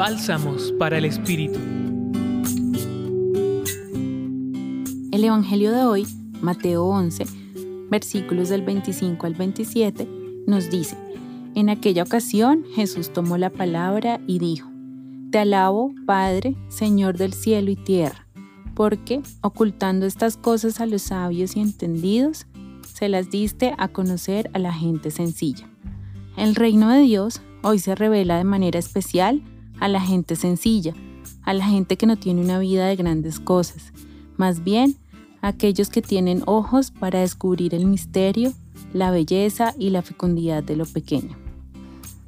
Bálsamos para el Espíritu. El Evangelio de hoy, Mateo 11, versículos del 25 al 27, nos dice, en aquella ocasión Jesús tomó la palabra y dijo, Te alabo, Padre, Señor del cielo y tierra, porque, ocultando estas cosas a los sabios y entendidos, se las diste a conocer a la gente sencilla. El reino de Dios hoy se revela de manera especial a la gente sencilla, a la gente que no tiene una vida de grandes cosas, más bien aquellos que tienen ojos para descubrir el misterio, la belleza y la fecundidad de lo pequeño.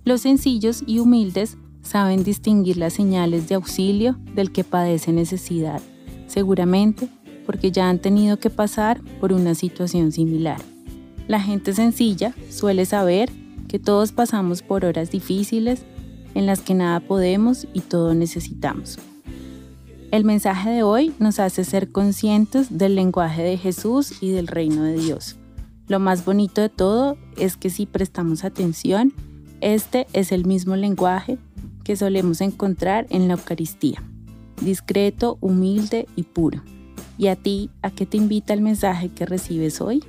Los sencillos y humildes saben distinguir las señales de auxilio del que padece necesidad, seguramente porque ya han tenido que pasar por una situación similar. La gente sencilla suele saber que todos pasamos por horas difíciles en las que nada podemos y todo necesitamos. El mensaje de hoy nos hace ser conscientes del lenguaje de Jesús y del reino de Dios. Lo más bonito de todo es que si prestamos atención, este es el mismo lenguaje que solemos encontrar en la Eucaristía, discreto, humilde y puro. ¿Y a ti, a qué te invita el mensaje que recibes hoy?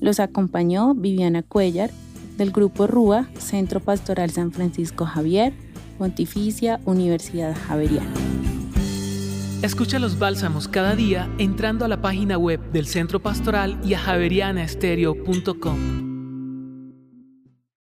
Los acompañó Viviana Cuellar del Grupo RUA, Centro Pastoral San Francisco Javier, Pontificia Universidad Javeriana. Escucha los bálsamos cada día entrando a la página web del Centro Pastoral y a javerianaestereo.com.